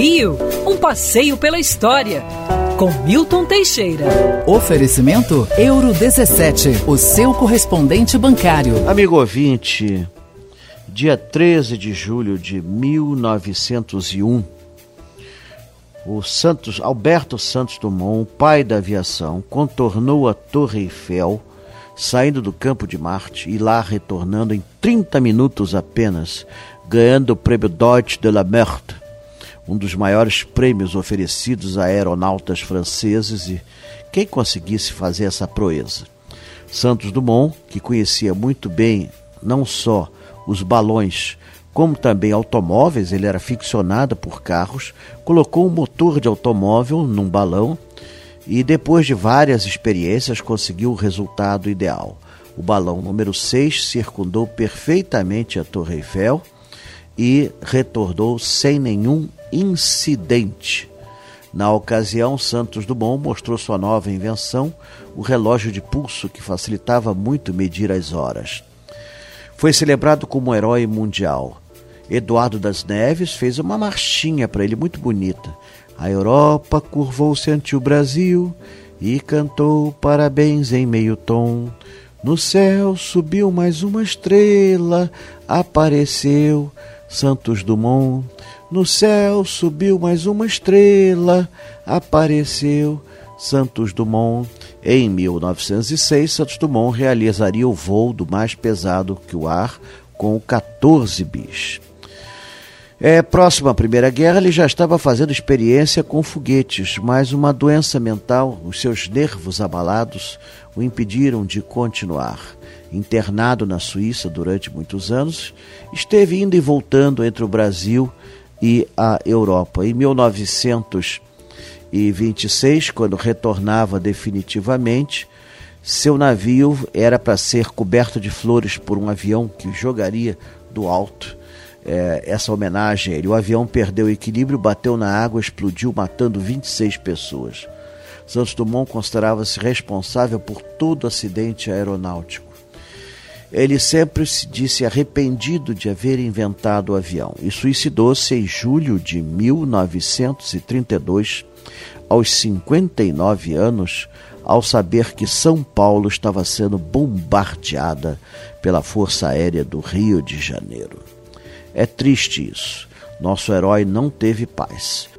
Rio, um passeio pela história. Com Milton Teixeira. Oferecimento Euro 17, o seu correspondente bancário. Amigo ouvinte, dia 13 de julho de 1901, o Santos Alberto Santos Dumont, pai da aviação, contornou a Torre Eiffel, saindo do campo de Marte e lá retornando em 30 minutos apenas, ganhando o prêmio Deutsche de la Meurthe um dos maiores prêmios oferecidos a aeronautas franceses e quem conseguisse fazer essa proeza. Santos Dumont, que conhecia muito bem não só os balões, como também automóveis, ele era ficcionado por carros, colocou um motor de automóvel num balão e depois de várias experiências conseguiu o resultado ideal. O balão número 6 circundou perfeitamente a Torre Eiffel e retornou sem nenhum incidente. Na ocasião, Santos Dumont mostrou sua nova invenção, o relógio de pulso que facilitava muito medir as horas. Foi celebrado como herói mundial. Eduardo das Neves fez uma marchinha para ele muito bonita. A Europa curvou-se ante o Brasil e cantou parabéns em meio tom. No céu subiu mais uma estrela, apareceu Santos Dumont. No céu subiu mais uma estrela, apareceu Santos Dumont. Em 1906, Santos Dumont realizaria o voo do mais pesado que o ar, com o 14 bis. É, próximo à Primeira Guerra, ele já estava fazendo experiência com foguetes, mas uma doença mental, os seus nervos abalados, o impediram de continuar. Internado na Suíça durante muitos anos, esteve indo e voltando entre o Brasil e a Europa. Em 1926, quando retornava definitivamente, seu navio era para ser coberto de flores por um avião que jogaria do alto é, essa homenagem a ele. O avião perdeu o equilíbrio, bateu na água, explodiu, matando 26 pessoas. Santos Dumont considerava-se responsável por todo acidente aeronáutico. Ele sempre se disse arrependido de haver inventado o avião e suicidou-se em julho de 1932, aos 59 anos, ao saber que São Paulo estava sendo bombardeada pela Força Aérea do Rio de Janeiro. É triste isso. Nosso herói não teve paz.